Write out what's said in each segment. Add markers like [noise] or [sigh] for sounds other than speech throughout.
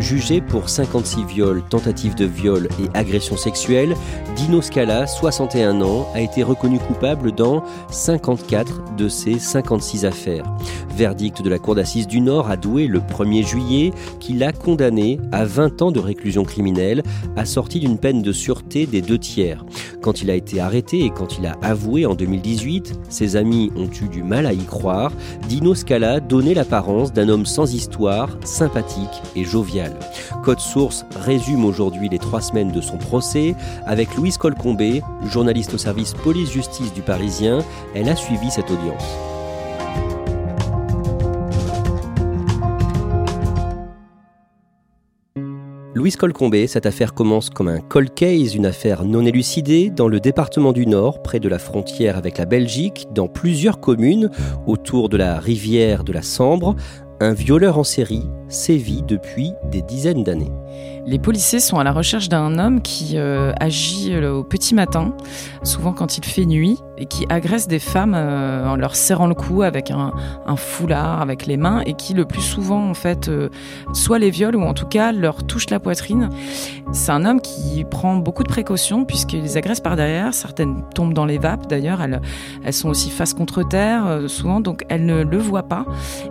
Jugé pour 56 viols, tentatives de viol et agressions sexuelles, Dino Scala, 61 ans, a été reconnu coupable dans 54 de ces 56 affaires. Verdict de la Cour d'assises du Nord a doué le 1er juillet qui l'a condamné à 20 ans de réclusion criminelle, assorti d'une peine de sûreté des deux tiers. Quand il a été arrêté et quand il a avoué en 2018, ses amis ont eu du mal à y croire, Dino Scala donnait l'apparence d'un homme sans histoire, sympathique et jovial. Code Source résume aujourd'hui les trois semaines de son procès avec Louise Colcombé, journaliste au service police-justice du Parisien. Elle a suivi cette audience. Louise Colcombé, cette affaire commence comme un cold case, une affaire non élucidée, dans le département du Nord, près de la frontière avec la Belgique, dans plusieurs communes autour de la rivière de la Sambre. Un violeur en série sévit depuis des dizaines d'années. Les policiers sont à la recherche d'un homme qui euh, agit euh, au petit matin, souvent quand il fait nuit, et qui agresse des femmes euh, en leur serrant le cou avec un, foulard, avec les mains, et qui le plus souvent, en fait, soit les viole ou en tout cas leur touche la poitrine. C'est un homme qui prend beaucoup de précautions puisqu'il les agresse par derrière. Certaines tombent dans les vapes d'ailleurs, elles, elles sont aussi face contre terre souvent, donc elles ne le voient pas.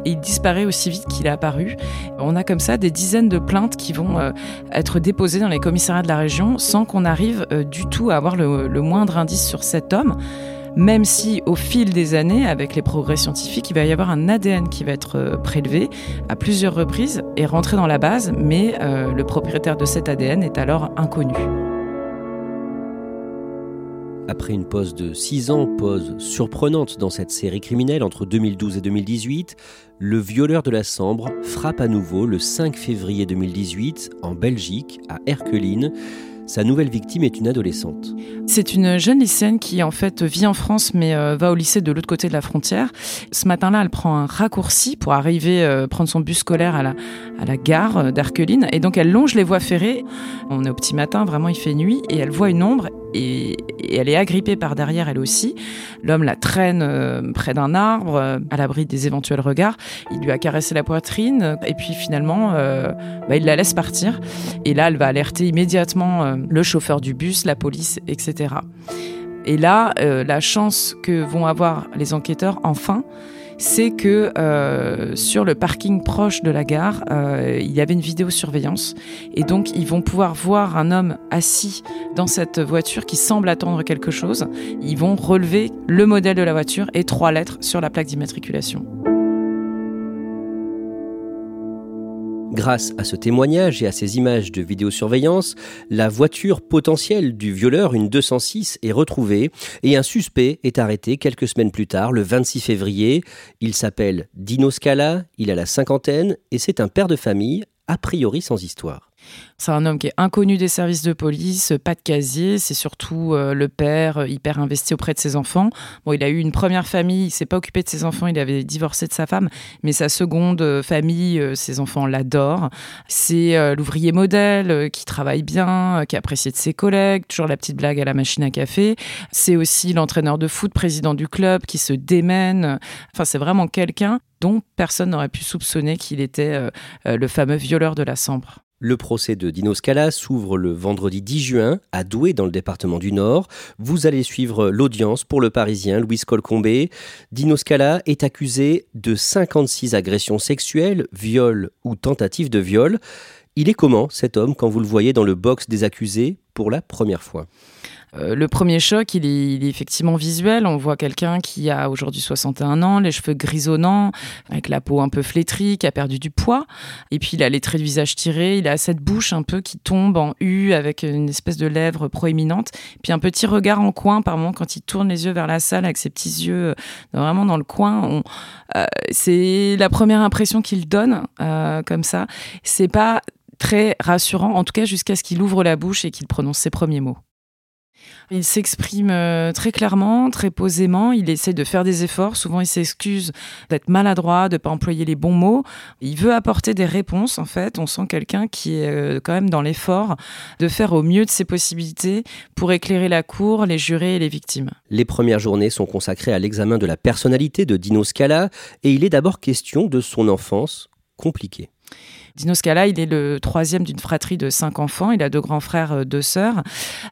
Et il disparaît aussi vite qu'il est apparu. On a comme ça des dizaines de plaintes qui vont être déposé dans les commissariats de la région sans qu'on arrive euh, du tout à avoir le, moindre indice sur cet homme même si au fil des années, avec les progrès scientifiques, il va y avoir un ADN qui va être euh, prélevé à plusieurs reprises et rentré dans la base, mais euh, le propriétaire de cet ADN est alors inconnu. Après une pause de 6 ans, pause surprenante dans cette série criminelle entre 2012 et 2018, le violeur de la Sambre frappe à nouveau le 5 février 2018 en Belgique, à Erqueline. Sa nouvelle victime est une adolescente. C'est une jeune lycéenne qui en fait vit en France mais euh, va au lycée de l'autre côté de la frontière. Ce matin-là, elle prend un raccourci pour arriver euh, prendre son bus scolaire à la, à la gare euh, d'Arqueline et donc elle longe les voies ferrées. On est au petit matin, vraiment il fait nuit et elle voit une ombre et, elle est agrippée par derrière elle aussi. L'homme la traîne près d'un arbre à l'abri des éventuels regards. Il lui a caressé la poitrine et puis finalement bah, il la laisse partir et là elle va alerter immédiatement le chauffeur du bus, la police, etc. Et là, euh, la chance que vont avoir les enquêteurs, enfin, c'est que euh, sur le parking proche de la gare, euh, il y avait une vidéosurveillance. Et donc, ils vont pouvoir voir un homme assis dans cette voiture qui semble attendre quelque chose. Ils vont relever le modèle de la voiture et trois lettres sur la plaque d'immatriculation. Grâce à ce témoignage et à ces images de vidéosurveillance, la voiture potentielle du violeur, une 206, est retrouvée et un suspect est arrêté quelques semaines plus tard, le 26 février. Il s'appelle Dino Scala, il a la cinquantaine et c'est un père de famille, a priori sans histoire. C'est un homme qui est inconnu des services de police, pas de casier, c'est surtout euh, le père euh, hyper investi auprès de ses enfants. Bon, il a eu une première famille, il s'est pas occupé de ses enfants, il avait divorcé de sa femme, mais sa seconde euh, famille, ses enfants l'adorent. C'est l'ouvrier modèle qui travaille bien, qui apprécie de ses collègues, toujours la petite blague à la machine à café. C'est aussi l'entraîneur de foot, président du club, qui se démène. Enfin, c'est vraiment quelqu'un dont personne n'aurait pu soupçonner qu'il était le fameux violeur de la Sambre. Le procès de Dino Scala s'ouvre le vendredi 10 juin à Douai dans le département du Nord. Vous allez suivre l'audience pour le Parisien Louis Colcombé. Dino Scala est accusé de 56 agressions sexuelles, viols ou tentatives de viol. Il est comment cet homme quand vous le voyez dans le box des accusés pour la première fois? Euh, le premier choc, il est, effectivement visuel. On voit quelqu'un qui a aujourd'hui 61 ans, les cheveux grisonnants, avec la peau un peu flétrie, qui a perdu du poids. Et puis il a les traits du visage tirés, il a cette bouche un peu qui tombe en U avec une espèce de lèvres proéminente. Puis un petit regard en coin par moment quand il tourne les yeux vers la salle avec ses petits yeux euh, vraiment dans le coin. Euh, c'est la première impression qu'il donne comme ça. C'est pas très rassurant, en tout cas jusqu'à ce qu'il ouvre la bouche et qu'il prononce ses premiers mots. Il s'exprime euh, très clairement, très posément. Il essaie de faire des efforts. Souvent, il s'excuse d'être maladroit, de ne pas employer les bons mots. Il veut apporter des réponses, en fait. On sent quelqu'un qui est euh, quand même dans l'effort de faire au mieux de ses possibilités pour éclairer la cour, les jurés et les victimes. Les premières journées sont consacrées à l'examen de la personnalité de Dino Scala et il est d'abord question de son enfance compliquée. Dino Scala, il est le troisième d'une fratrie de cinq enfants. Il a deux grands frères, euh, deux sœurs.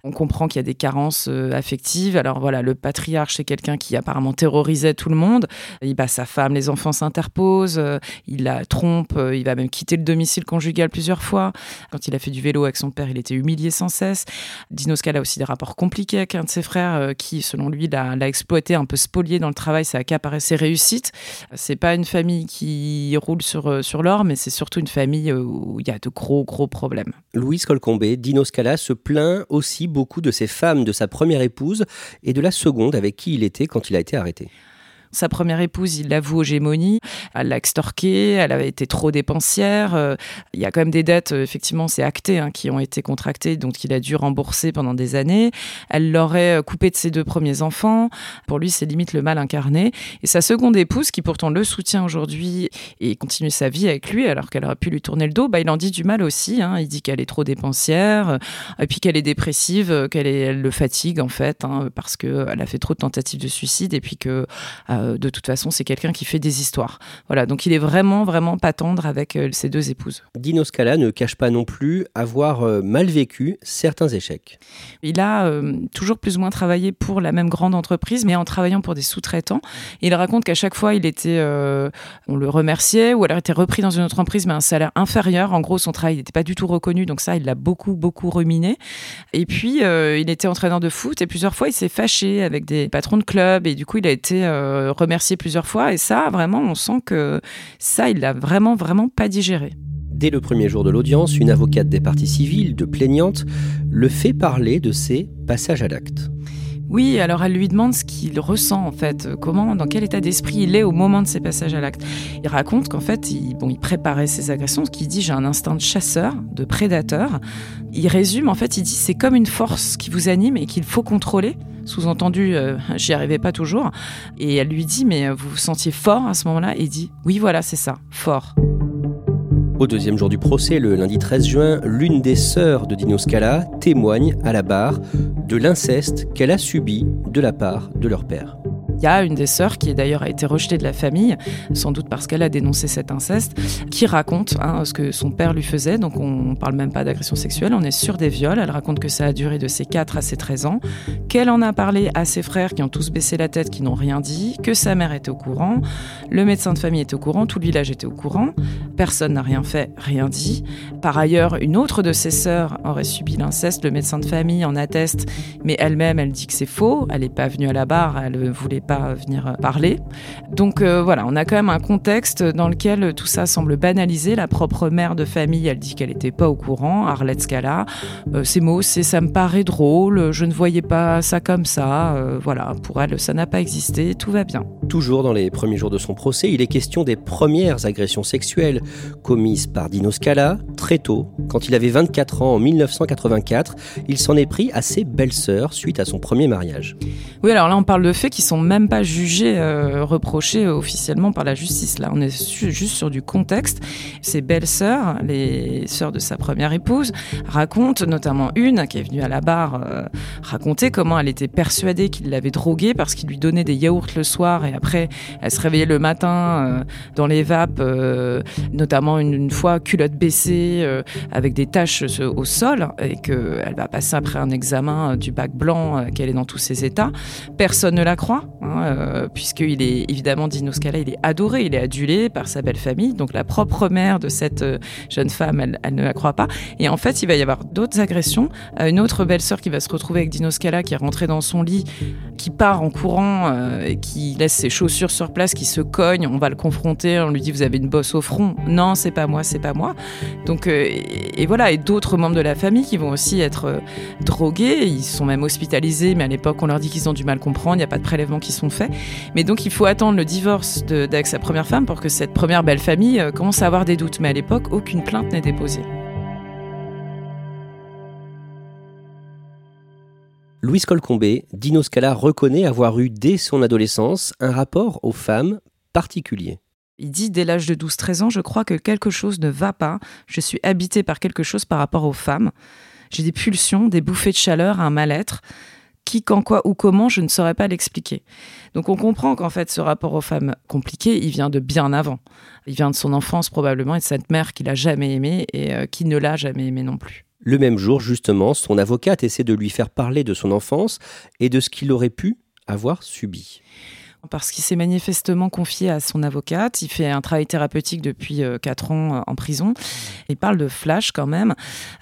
On comprend qu'il y a des carences euh, affectives. Alors voilà, le patriarche, c'est quelqu'un qui apparemment terrorisait tout le monde. Il bat sa femme, les enfants s'interposent, euh, il la trompe, il va même quitter le domicile conjugal plusieurs fois. Quand il a fait du vélo avec son père, il était humilié sans cesse. Dino Scala a aussi des rapports compliqués avec un de ses frères qui, selon lui, l'a exploité, un peu spolié dans le travail. Ça a accaparé ses réussites. C'est pas une famille qui roule sur, sur l'or, mais c'est surtout une famille euh, où il y a de gros, gros problèmes. Louise Colcombé, Dino Scala se plaint aussi beaucoup de ses femmes, de sa première épouse et de la seconde avec qui il était quand il a été arrêté. Sa première épouse, il l'avoue aux gémonies. Elle l'a extorqué, elle avait été trop dépensière. Euh, il y a quand même des dettes, euh, effectivement, c'est acté, hein, qui ont été contractées, donc il a dû rembourser pendant des années. Elle l'aurait euh, coupé de ses deux premiers enfants. Pour lui, c'est limite le mal incarné. Et sa seconde épouse, qui pourtant le soutient aujourd'hui et continue sa vie avec lui, alors qu'elle aurait pu lui tourner le dos, bah, il en dit du mal aussi. Hein. Il dit qu'elle est trop dépensière, et puis qu'elle est dépressive, qu'elle le fatigue en fait, hein, parce qu'elle a fait trop de tentatives de suicide, et puis que de toute façon, c'est quelqu'un qui fait des histoires. Voilà, donc il est vraiment, vraiment pas tendre avec euh, ses deux épouses. Dino Scala ne cache pas non plus avoir euh, mal vécu certains échecs. Il a toujours plus ou moins travaillé pour la même grande entreprise, mais en travaillant pour des sous-traitants. Il raconte qu'à chaque fois, il était, on le remerciait, ou alors était repris dans une autre entreprise, mais un salaire inférieur. En gros, son travail n'était pas du tout reconnu, donc ça, il l'a beaucoup, beaucoup ruminé. Et puis, il était entraîneur de foot, et plusieurs fois, il s'est fâché avec des patrons de club, et du coup, il a été remercié plusieurs fois. Et ça, vraiment, on sent que ça, il l'a vraiment, vraiment pas digéré. Dès le premier jour de l'audience, une avocate des parties civiles, de plaignante, le fait parler de ses passages à l'acte. Oui, alors elle lui demande ce qu'il ressent en fait, comment, dans quel état d'esprit il est au moment de ses passages à l'acte. Il raconte qu'en fait, il, bon, il préparait ses agressions, ce qu'il dit j'ai un instinct de chasseur, de prédateur. Il résume en fait, il dit c'est comme une force qui vous anime et qu'il faut contrôler. Sous-entendu, euh, j'y arrivais pas toujours. Et elle lui dit mais vous vous sentiez fort à ce moment-là? Et il dit oui voilà c'est ça, fort. Au deuxième jour du procès, le lundi 13 juin, l'une des sœurs de Dino Scala témoigne à la barre de l'inceste qu'elle a subi de la part de leur père. Il y a une des sœurs qui d'ailleurs a été rejetée de la famille, sans doute parce qu'elle a dénoncé cet inceste, qui raconte hein, ce que son père lui faisait. Donc on ne parle même pas d'agression sexuelle, on est sur des viols. Elle raconte que ça a duré de ses 4 à ses 13 ans, qu'elle en a parlé à ses frères qui ont tous baissé la tête, qui n'ont rien dit, que sa mère était au courant, le médecin de famille était au courant, tout le village était au courant, personne n'a rien fait, rien dit. Par ailleurs, une autre de ses sœurs aurait subi l'inceste, le médecin de famille en atteste, mais elle-même, elle dit que c'est faux, elle n'est pas venue à la barre, elle voulait pas venir parler. Donc euh, voilà, on a quand même un contexte dans lequel tout ça semble banalisé. La propre mère de famille, elle dit qu'elle n'était pas au courant, Arlette Scala. Euh, ces mots, c'est ça me paraît drôle, je ne voyais pas ça comme ça. Euh, voilà, pour elle, ça n'a pas existé, tout va bien. Toujours dans les premiers jours de son procès, il est question des premières agressions sexuelles commises par Dino Scala très tôt. Quand il avait 24 ans en 1984, il s'en est pris à ses belles-sœurs suite à son premier mariage. Oui, alors là, on parle de faits qui sont même pas jugé, euh, reproché officiellement par la justice. Là, on est juste sur du contexte. Ses belles-sœurs, les sœurs de sa première épouse, racontent, notamment une qui est venue à la barre euh, raconter comment elle était persuadée qu'il l'avait droguée parce qu'il lui donnait des yaourts le soir et après elle se réveillait le matin euh, dans les vapes notamment une, fois culotte baissée, avec des taches au sol, et qu'elle va passer après un examen du bac blanc, qu'elle est dans tous ses états. Personne ne la croit, hein, puisqu'il est évidemment Dino Scala, il est adoré, il est adulé par sa belle famille, donc la propre mère de cette jeune femme, elle, ne la croit pas. Et en fait, il va y avoir d'autres agressions. une autre belle-sœur qui va se retrouver avec Dino Scala, qui est rentrée dans son lit, qui part en courant, qui laisse ses chaussures sur place, qui se cogne. On va le confronter, on lui dit Vous avez une bosse au front Non, c'est pas moi, c'est pas moi. Donc, euh, et, voilà, et d'autres membres de la famille qui vont aussi être euh, drogués. Ils sont même hospitalisés, mais à l'époque, on leur dit qu'ils ont du mal comprendre, il n'y a pas de prélèvements qui sont faits. Mais donc, il faut attendre le divorce d'avec sa première femme pour que cette première belle famille euh, commence à avoir des doutes. Mais à l'époque, aucune plainte n'est déposée. Louise Colcombé, Dino Scala reconnaît avoir eu dès son adolescence un rapport aux femmes particulier. Il dit dès l'âge de 12-13 ans, je crois que quelque chose ne va pas, je suis habité par quelque chose par rapport aux femmes. J'ai des pulsions, des bouffées de chaleur, un mal-être. Qui, quand, quoi ou comment, je ne saurais pas l'expliquer. Donc on comprend qu'en fait ce rapport aux femmes compliqué, il vient de bien avant. Il vient de son enfance probablement et de cette mère qu'il a jamais aimée et euh, qui ne l'a jamais aimée non plus. Le même jour, justement, son avocate essaie de lui faire parler de son enfance et de ce qu'il aurait pu avoir subi parce qu'il s'est manifestement confié à son avocate. Il fait un travail thérapeutique depuis 4 euh, ans euh, en prison. Il parle de flash quand même,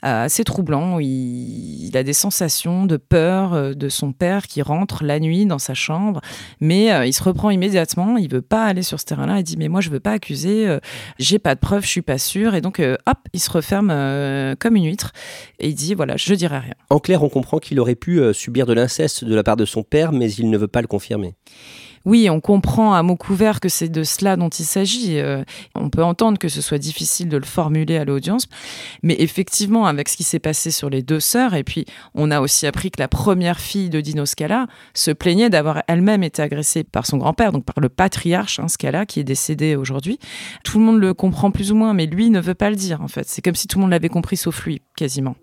euh, assez troublant. Il, a des sensations de peur de son père qui rentre la nuit dans sa chambre, mais il se reprend immédiatement. Il veut pas aller sur ce terrain-là. Il dit mais moi je veux pas accuser, j'ai pas de preuves, je suis pas sûr. Et donc hop, il se referme comme une huître et il dit voilà, je dirai rien. En clair, on comprend qu'il aurait pu subir de l'inceste de la part de son père, mais il ne veut pas le confirmer oui, on comprend à mot couvert que c'est de cela dont il s'agit. Euh, on peut entendre que ce soit difficile de le formuler à l'audience, mais effectivement, avec ce qui s'est passé sur les deux sœurs, et puis on a aussi appris que la première fille de Dino Scala se plaignait d'avoir elle-même été agressée par son grand-père, donc par le patriarche hein, Scala, qui est décédé aujourd'hui. Tout le monde le comprend plus ou moins, mais lui ne veut pas le dire, en fait. C'est comme si tout le monde l'avait compris, sauf lui, quasiment.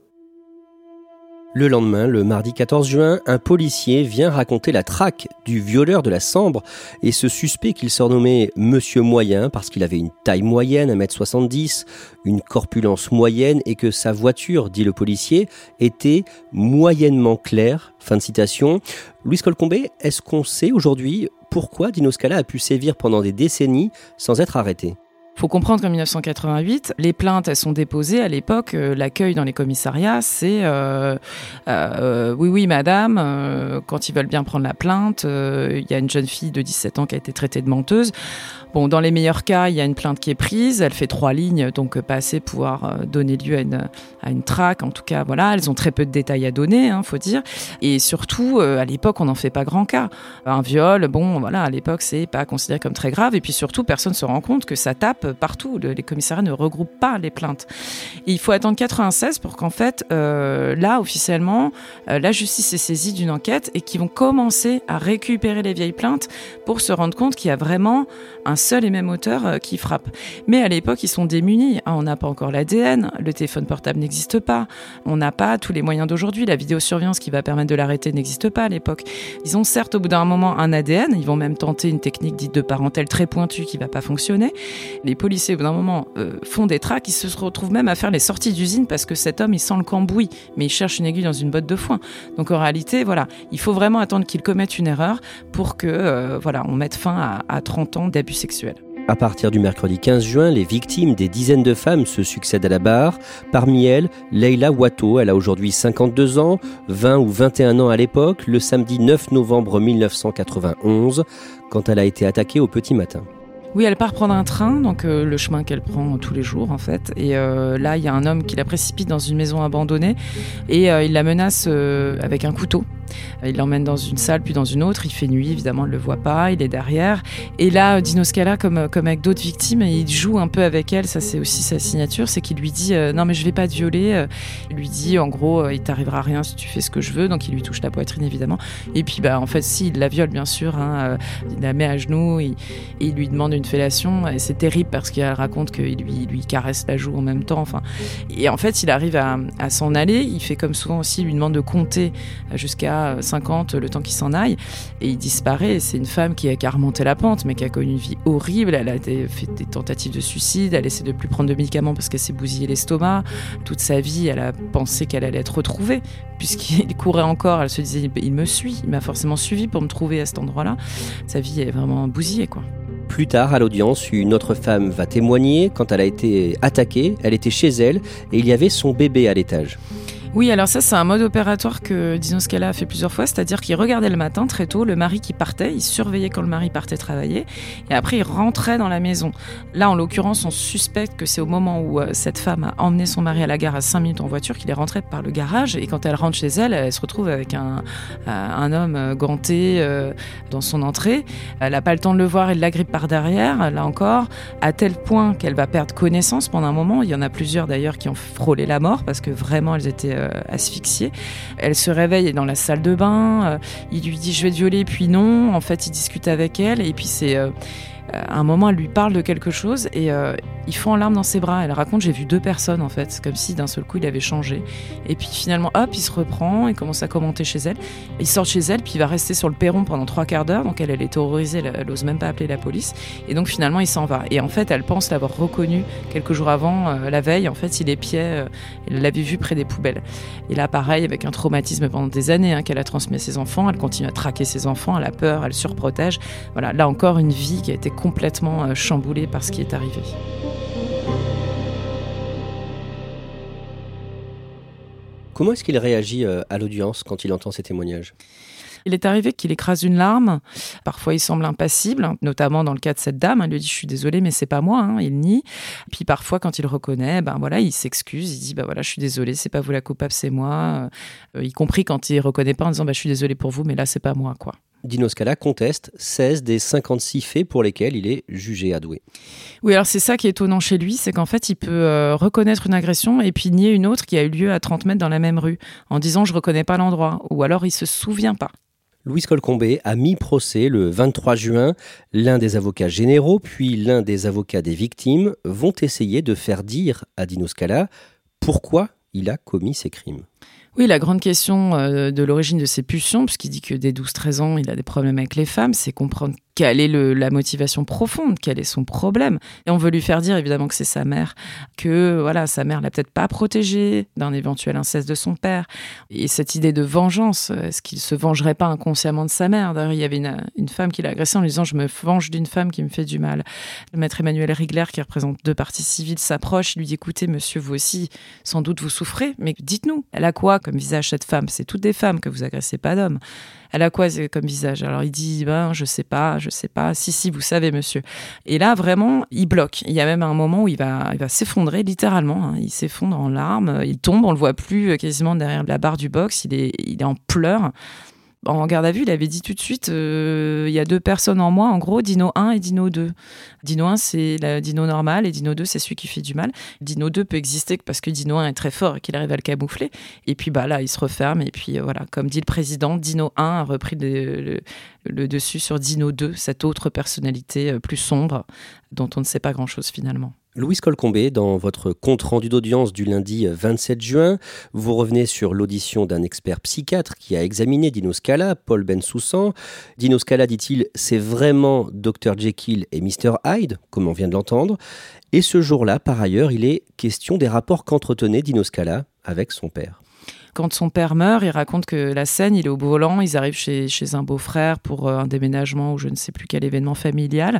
Le lendemain, le mardi 14 juin, un policier vient raconter la traque du violeur de la Sambre et ce suspect qu'il surnommait Monsieur Moyen parce qu'il avait une taille moyenne, 1m70, une corpulence moyenne et que sa voiture, dit le policier, était moyennement claire. Fin de citation. Louis Colcombé, est-ce qu'on sait aujourd'hui pourquoi Dino Scala a pu sévir pendant des décennies sans être arrêté? Faut comprendre qu'en 1988, les plaintes, elles sont déposées. À l'époque, euh, l'accueil dans les commissariats, c'est euh, euh, oui, oui, madame, quand ils veulent bien prendre la plainte, il y a une jeune fille de 17 ans qui a été traitée de menteuse. Bon, dans les meilleurs cas, il y a une plainte qui est prise, elle fait trois lignes, donc pas assez pour pouvoir donner lieu à une, à traque. En tout cas, voilà, elles ont très peu de détails à donner, hein, faut dire. Et surtout, à l'époque, on n'en fait pas grand cas. Un viol, bon, voilà, à l'époque, c'est pas considéré comme très grave. Et puis surtout, personne se rend compte que ça tape partout. les commissariats ne regroupent pas les plaintes. il faut attendre 96 pour qu'en fait, euh, là, officiellement, euh, la justice est saisie d'une enquête et qu'ils vont commencer à récupérer les vieilles plaintes pour se rendre compte qu'il y a vraiment un seul et même auteur euh, qui frappe. Mais à l'époque, ils sont démunis. Hein, on n'a pas encore l'ADN, le téléphone portable n'existe pas, on n'a pas tous les moyens d'aujourd'hui. La vidéosurveillance qui va permettre de l'arrêter n'existe pas à l'époque. Ils ont certes au bout d'un moment un ADN, ils vont même tenter une technique dite de parentèle très pointue qui va pas fonctionner. Policiers, au bout d'un moment, euh, font des traques, ils se retrouvent même à faire les sorties d'usine parce que cet homme, il sent le cambouis, mais il cherche une aiguille dans une botte de foin. Donc en réalité, voilà, il faut vraiment attendre qu'il commette une erreur pour que, euh, voilà, on mette fin à, à 30 ans d'abus sexuels. À partir du mercredi 15 juin, les victimes des dizaines de femmes se succèdent à la barre. Parmi elles, Leila Watto, elle a aujourd'hui 52 ans, 20 ou 21 ans à l'époque, le samedi 9 novembre 1991, quand elle a été attaquée au petit matin. Oui, elle part prendre un train, donc euh, le chemin qu'elle prend tous les jours en fait. Et euh, là, il y a un homme qui la précipite dans une maison abandonnée et euh, il la menace avec un couteau. Il l'emmène dans une salle, puis dans une autre. Il fait nuit, évidemment, on ne le voit pas. Il est derrière. Et là, Dino Scala, comme, avec d'autres victimes, il joue un peu avec elle. Ça, c'est aussi sa signature. C'est qu'il lui dit Non, mais je vais pas te violer. Il lui dit En gros, il t'arrivera rien si tu fais ce que je veux. Donc, il lui touche la poitrine, évidemment. Et puis, bah, en fait, si, il la viole, bien sûr. Hein, il la met à genoux. Et, il lui demande une fellation et c'est terrible parce qu'elle raconte qu'il lui, caresse la joue en même temps. Enfin, et en fait, il arrive à, s'en aller. Il fait comme souvent aussi, il lui demande de compter jusqu'à là 50 le temps qu'il s'en aille. Et il disparaît. C'est une femme qui a, qui a remonté la pente, mais qui a connu une vie horrible. Elle a fait des tentatives de suicide. Elle essaie de plus prendre de médicaments parce qu'elle s'est bousillé l'estomac. Toute sa vie, elle a pensé qu'elle allait être retrouvée, puisqu'il [laughs] courait encore. Elle se disait, il me suit, il m'a forcément suivi pour me trouver à cet endroit-là. Sa vie est vraiment bousillée, quoi. Plus tard, à l'audience, une autre femme va témoigner. Quand elle a été attaquée, elle était chez elle et il y avait son bébé à l'étage. Oui, alors ça, c'est un mode opératoire que Dino Scala a fait plusieurs fois, c'est-à-dire qu'il regardait le matin très tôt le mari qui partait, il surveillait quand le mari partait travailler, et après il rentrait dans la maison. Là, en l'occurrence, on suspecte que c'est au moment où euh, cette femme a emmené son mari à la gare à 5 minutes en voiture qu'il est rentré par le garage, et quand elle rentre chez elle, elle se retrouve avec un, euh, homme euh, ganté dans son entrée. Elle n'a pas le temps de le voir, elle l'agrippe par derrière, là encore, à tel point qu'elle va perdre connaissance pendant un moment. Il y en a plusieurs d'ailleurs qui ont frôlé la mort parce que vraiment elles étaient asphyxiée. Elle se réveille dans la salle de bain. Euh, il lui dit je vais te violer, puis non. En fait, il discute avec elle et puis c'est euh, à un moment, elle lui parle de quelque chose et euh, il fond en larmes dans ses bras. Elle raconte J'ai vu deux personnes en fait, comme si d'un seul coup il avait changé. Et puis finalement, hop, il se reprend et commence à commenter chez elle. Il sort chez elle, puis il va rester sur le perron pendant trois quarts d'heure. Donc elle, elle est terrorisée, elle, n'ose même pas appeler la police. Et donc finalement, il s'en va. Et en fait, elle pense l'avoir reconnu quelques jours avant, euh, la veille. En fait, il pieds, euh, elle l'avait vu près des poubelles. Et là, pareil, avec un traumatisme pendant des années hein, qu'elle a transmis à ses enfants, elle continue à traquer ses enfants, elle a peur, elle surprotège. Voilà, là encore, une vie qui a été complètement euh, chamboulé par ce qui est arrivé. Comment est-ce qu'il réagit euh, à l'audience quand il entend ces témoignages? Il est arrivé qu'il écrase une larme. Parfois, il semble impassible, notamment dans le cas de cette dame. Elle lui dit Je suis désolé, mais c'est pas moi. Hein. Il nie. Puis parfois, quand il reconnaît, ben voilà, il s'excuse. Il dit bah voilà, je suis désolé, c'est pas vous la coupable, c'est moi. Euh, y compris quand il reconnaît pas en disant bah, Je suis désolé pour vous, mais là, c'est pas moi. quoi. Dino Scala conteste 16 des 56 faits pour lesquels il est jugé adoué. Oui, alors c'est ça qui est étonnant chez lui, c'est qu'en fait, il peut euh, reconnaître une agression et puis nier une autre qui a eu lieu à 30 mètres dans la même rue, en disant je reconnais pas l'endroit, ou alors il se souvient pas. Louis Colcombé a mis procès le 23 juin. L'un des avocats généraux, puis l'un des avocats des victimes vont essayer de faire dire à Dino Scala pourquoi il a commis ces crimes. Oui, la grande question euh, de l'origine de ces pulsions, puisqu'il dit que dès 12-13 ans, il a des problèmes avec les femmes, c'est comprendre quelle est la motivation profonde, quel est son problème. Et on veut lui faire dire évidemment que c'est sa mère, que voilà, sa mère l'a peut-être pas protégé d'un éventuel inceste de son père. Et cette idée de vengeance, est-ce qu'il se vengerait pas inconsciemment de sa mère? D'ailleurs, il y avait une, femme qui l'a agressé en lui disant je me venge d'une femme qui me fait du mal. Le maître Emmanuel Rigler, qui représente deux parties civiles, s'approche, lui dit écoutez, monsieur, vous aussi, sans doute vous souffrez, mais dites-nous, elle a quoi comme visage cette femme? C'est toutes des femmes que vous agressez, pas d'hommes. Elle a quoi comme visage Alors il dit ben je sais pas, je sais pas. Si si, vous savez monsieur. Et là vraiment, il bloque. Il y a même un moment où il va il va s'effondrer littéralement. Hein. Il s'effondre en larmes, il tombe, on le voit plus euh, quasiment derrière la barre du box. Il est il est en pleurs en garde à vue, il avait dit tout de suite euh, il y a deux personnes en moi, en gros, Dino 1 et Dino 2. Dino 1, c'est la Dino normal et Dino 2, c'est celui qui fait du mal. Dino 2 peut exister parce que Dino 1 est très fort et qu'il arrive à le camoufler. Et puis bah, là, il se referme. Et puis euh, voilà, comme dit le président, Dino 1 a repris le, le dessus sur Dino 2, cette autre personnalité euh, plus sombre dont on ne sait pas grand-chose finalement. Louise Colcombé, dans votre compte-rendu d'audience du lundi 27 juin, vous revenez sur l'audition d'un expert psychiatre qui a examiné Dino Scala, Paul Bensoussan. Dino Scala, dit-il, c'est vraiment Dr Jekyll et Mr Hyde, comme on vient de l'entendre. Et ce jour-là, par ailleurs, il est question des rapports qu'entretenait Dino Scala avec son père. Quand son père meurt, il raconte que la scène, il est au volant, ils arrivent chez, un beau-frère pour euh, un déménagement ou je ne sais plus quel événement familial.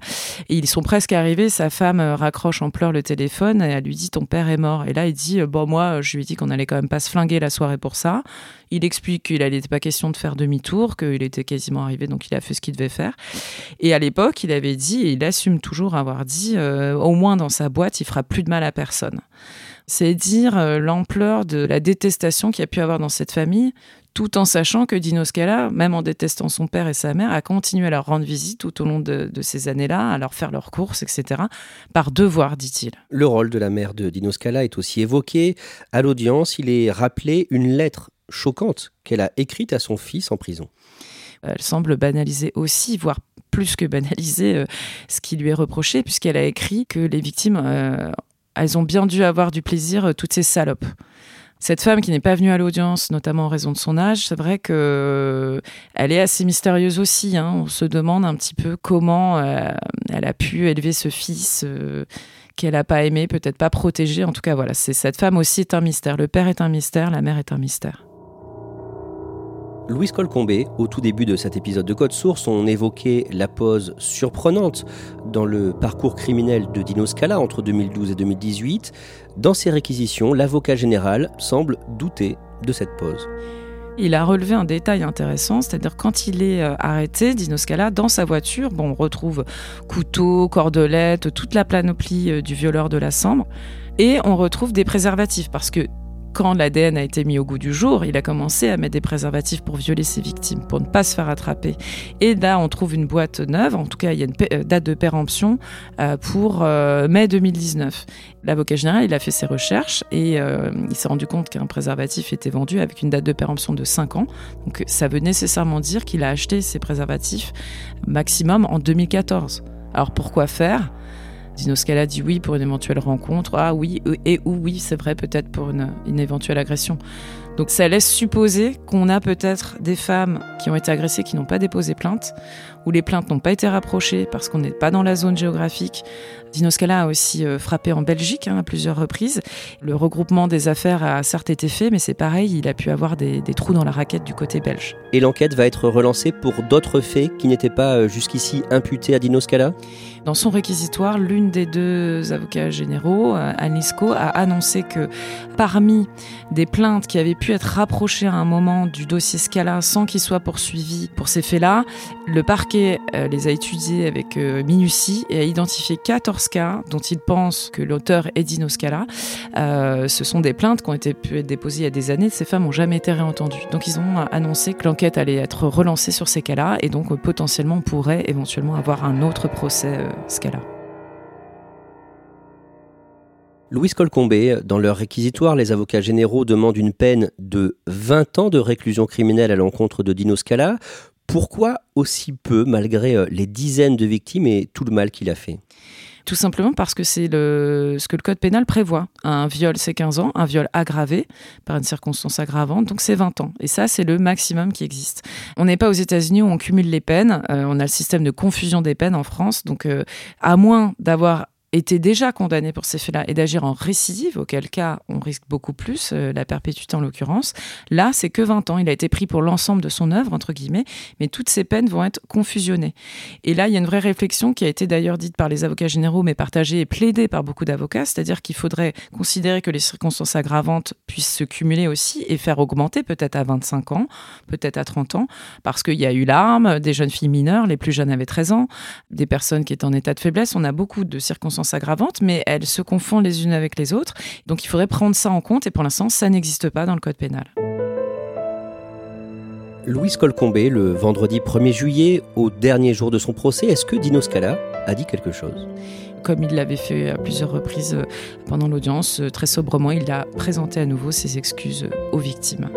Et ils sont presque arrivés, sa femme euh, raccroche en pleurs le téléphone et elle lui dit ton père est mort. Et là, il dit, euh, bon moi, je lui ai dit qu'on allait quand même pas se flinguer la soirée pour ça. Il explique qu'il n'était pas question de faire demi-tour, qu'il était quasiment arrivé, donc il a fait ce qu'il devait faire. Et à l'époque, il avait dit, et il assume toujours avoir dit, au moins dans sa boîte, il fera plus de mal à personne. C'est dire euh, l'ampleur de la détestation qu'il y a pu avoir dans cette famille, tout en sachant que Dino Scala, même en détestant son père et sa mère, a continué à leur rendre visite tout au long de, ces années-là, à leur faire leurs courses, etc., par devoir, dit-il. Le rôle de la mère de Dino Scala est aussi évoqué. À l'audience, il est rappelé une lettre choquante qu'elle a écrite à son fils en prison. Elle semble banaliser aussi, voire plus que banaliser euh, ce qui lui est reproché, puisqu'elle a écrit que les victimes euh, elles ont bien dû avoir du plaisir, euh, toutes ces salopes. Cette femme qui n'est pas venue à l'audience, notamment en raison de son âge, c'est vrai que elle est assez mystérieuse aussi. Hein. On se demande un petit peu comment euh, elle a pu élever ce fils euh, qu'elle n'a pas aimé, peut-être pas protégé. En tout cas, voilà, c'est cette femme aussi est un mystère. Le père est un mystère, la mère est un mystère. Louise Colcombé, au tout début de cet épisode de Code Source, on évoquait la pause surprenante dans le parcours criminel de Dino Scala entre 2012 et 2018. Dans ses réquisitions, l'avocat général semble douter de cette pause. Il a relevé un détail intéressant, c'est-à-dire quand il est euh, arrêté, Dino Scala, dans sa voiture, bon, on retrouve couteau, cordelette, toute la panoplie euh, du violeur de la Sambre, et on retrouve des préservatifs, parce que quand l'ADN a été mis au goût du jour, il a commencé à mettre des préservatifs pour violer ses victimes, pour ne pas se faire attraper. Et là, on trouve une boîte neuve, en tout cas, il y a une euh, date de péremption euh, pour euh, mai 2019. L'avocat général, il a fait ses recherches et il s'est rendu compte qu'un préservatif était vendu avec une date de péremption de 5 ans. Donc ça veut nécessairement dire qu'il a acheté ses préservatifs maximum en 2014. Alors pourquoi faire? Dino Scala dit oui pour une éventuelle rencontre. Ah oui, et ou oui, c'est vrai, peut-être pour une, une éventuelle agression. Donc ça laisse supposer qu'on a peut-être des femmes qui ont été agressées qui n'ont pas déposé plainte, ou les plaintes n'ont pas été rapprochées parce qu'on n'est pas dans la zone géographique. Dino Scala a aussi euh, frappé en Belgique hein, à plusieurs reprises. Le regroupement des affaires a certes été fait, mais c'est pareil, il a pu avoir des, des, trous dans la raquette du côté belge. Et l'enquête va être relancée pour d'autres faits qui n'étaient pas euh, jusqu'ici imputés à Dino Scala Dans son réquisitoire, l'une des deux avocats généraux, euh, Anne Lisco, a annoncé que parmi des plaintes qui avaient pu être rapprochées à un moment du dossier Scala sans qu'il soit poursuivi pour ces faits-là, le parquet les a étudiés avec minutie et a identifié 14 cas dont il pense que l'auteur est Dino Scala, euh, ce sont des plaintes qui ont été pu être déposées il y a des années. Ces femmes n'ont jamais été réentendues. Donc ils ont annoncé que l'enquête allait être relancée sur ces cas-là et donc potentiellement pourrait éventuellement avoir un autre procès euh, Scala. Louise Colcombé, dans leur réquisitoire, les avocats généraux demandent une peine de 20 ans de réclusion criminelle à l'encontre de Dino Scala. Pourquoi aussi peu, malgré euh, les dizaines de victimes et tout le mal qu'il a fait? Tout simplement parce que c'est ce que le code pénal prévoit. Un viol, c'est 15 ans, un viol aggravé par une circonstance aggravante, donc c'est 20 ans. Et ça, c'est le maximum qui existe. On n'est pas aux États-Unis où on cumule les peines. Euh, on a le système de confusion des peines en France. Donc, euh, à moins d'avoir était déjà condamné pour ces faits-là et d'agir en récidive, auquel cas on risque beaucoup plus, euh, la perpétuité en l'occurrence. Là, c'est que 20 ans. Il a été pris pour l'ensemble de son œuvre, entre guillemets, mais toutes ces peines vont être confusionnées. Et là, il y a une vraie réflexion qui a été d'ailleurs dite par les avocats généraux, mais partagée et plaidée par beaucoup d'avocats, c'est-à-dire qu'il faudrait considérer que les circonstances aggravantes puissent se cumuler aussi et faire augmenter peut-être à 25 ans, peut-être à 30 ans, parce qu'il y a eu l'arme, des jeunes filles mineures, les plus jeunes avaient 13 ans, des personnes qui étaient en état de faiblesse. On a beaucoup de circonstances aggravantes, mais elles se confondent les unes avec les autres. Donc il faudrait prendre ça en compte et pour l'instant, ça n'existe pas dans le code pénal. Louise Colcombé, le vendredi 1er juillet, au dernier jour de son procès, est-ce que Dino Scala a dit quelque chose? Comme il l'avait fait à plusieurs reprises pendant l'audience, très sobrement, il a présenté à nouveau ses excuses aux victimes.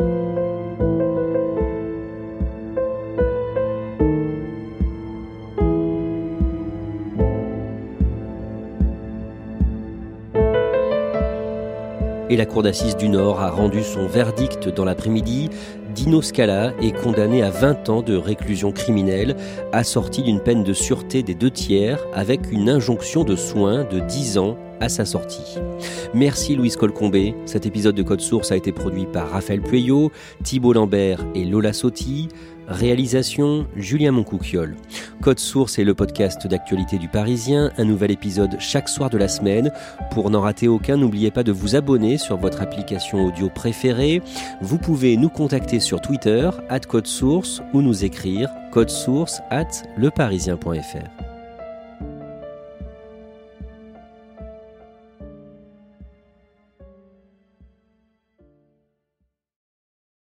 Et la Cour d'assises du Nord a rendu son verdict dans l'après-midi. Dino Scala est condamné à 20 ans de réclusion criminelle, assorti d'une peine de sûreté des deux tiers, avec une injonction de soins de 10 ans à sa sortie. Merci Louise Colcombé. Cet épisode de Code Source a été produit par Raphaël Pueyo, Thibault Lambert et Lola Sotti. Réalisation Julien Moncouquiole. Code Source est le podcast d'actualité du Parisien, un nouvel épisode chaque soir de la semaine. Pour n'en rater aucun, n'oubliez pas de vous abonner sur votre application audio préférée. Vous pouvez nous contacter sur Twitter, at Code Source, ou nous écrire source at leparisien.fr.